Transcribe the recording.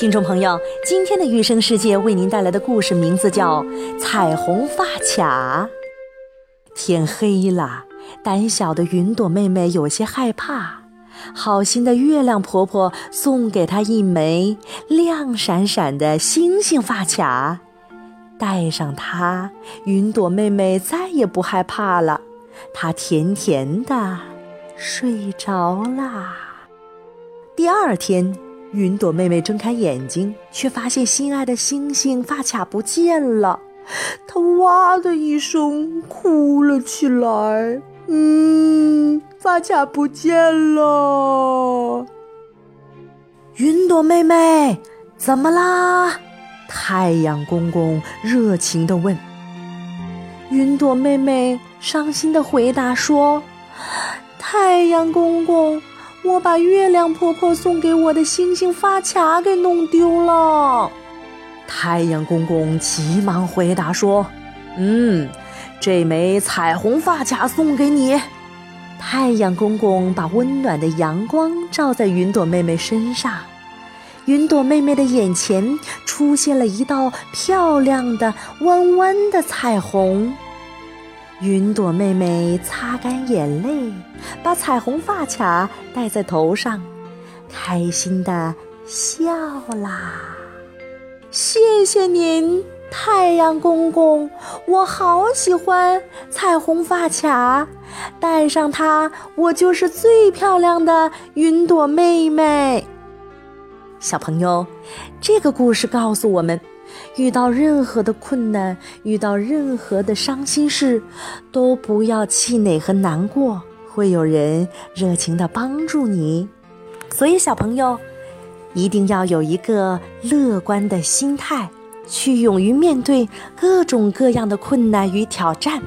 听众朋友，今天的育生世界为您带来的故事名字叫《彩虹发卡》。天黑了，胆小的云朵妹妹有些害怕。好心的月亮婆婆送给她一枚亮闪闪的星星发卡，戴上它，云朵妹妹再也不害怕了。她甜甜的睡着啦。第二天。云朵妹妹睁开眼睛，却发现心爱的星星发卡不见了。她哇的一声哭了起来。嗯，发卡不见了。云朵妹妹，怎么啦？太阳公公热情地问。云朵妹妹伤心地回答说：“太阳公公。”我把月亮婆婆送给我的星星发卡给弄丢了。太阳公公急忙回答说：“嗯，这枚彩虹发卡送给你。”太阳公公把温暖的阳光照在云朵妹妹身上，云朵妹妹的眼前出现了一道漂亮的弯弯的彩虹。云朵妹妹擦干眼泪，把彩虹发卡戴在头上，开心的笑啦。谢谢您，太阳公公，我好喜欢彩虹发卡，戴上它，我就是最漂亮的云朵妹妹。小朋友，这个故事告诉我们。遇到任何的困难，遇到任何的伤心事，都不要气馁和难过，会有人热情的帮助你。所以，小朋友一定要有一个乐观的心态，去勇于面对各种各样的困难与挑战。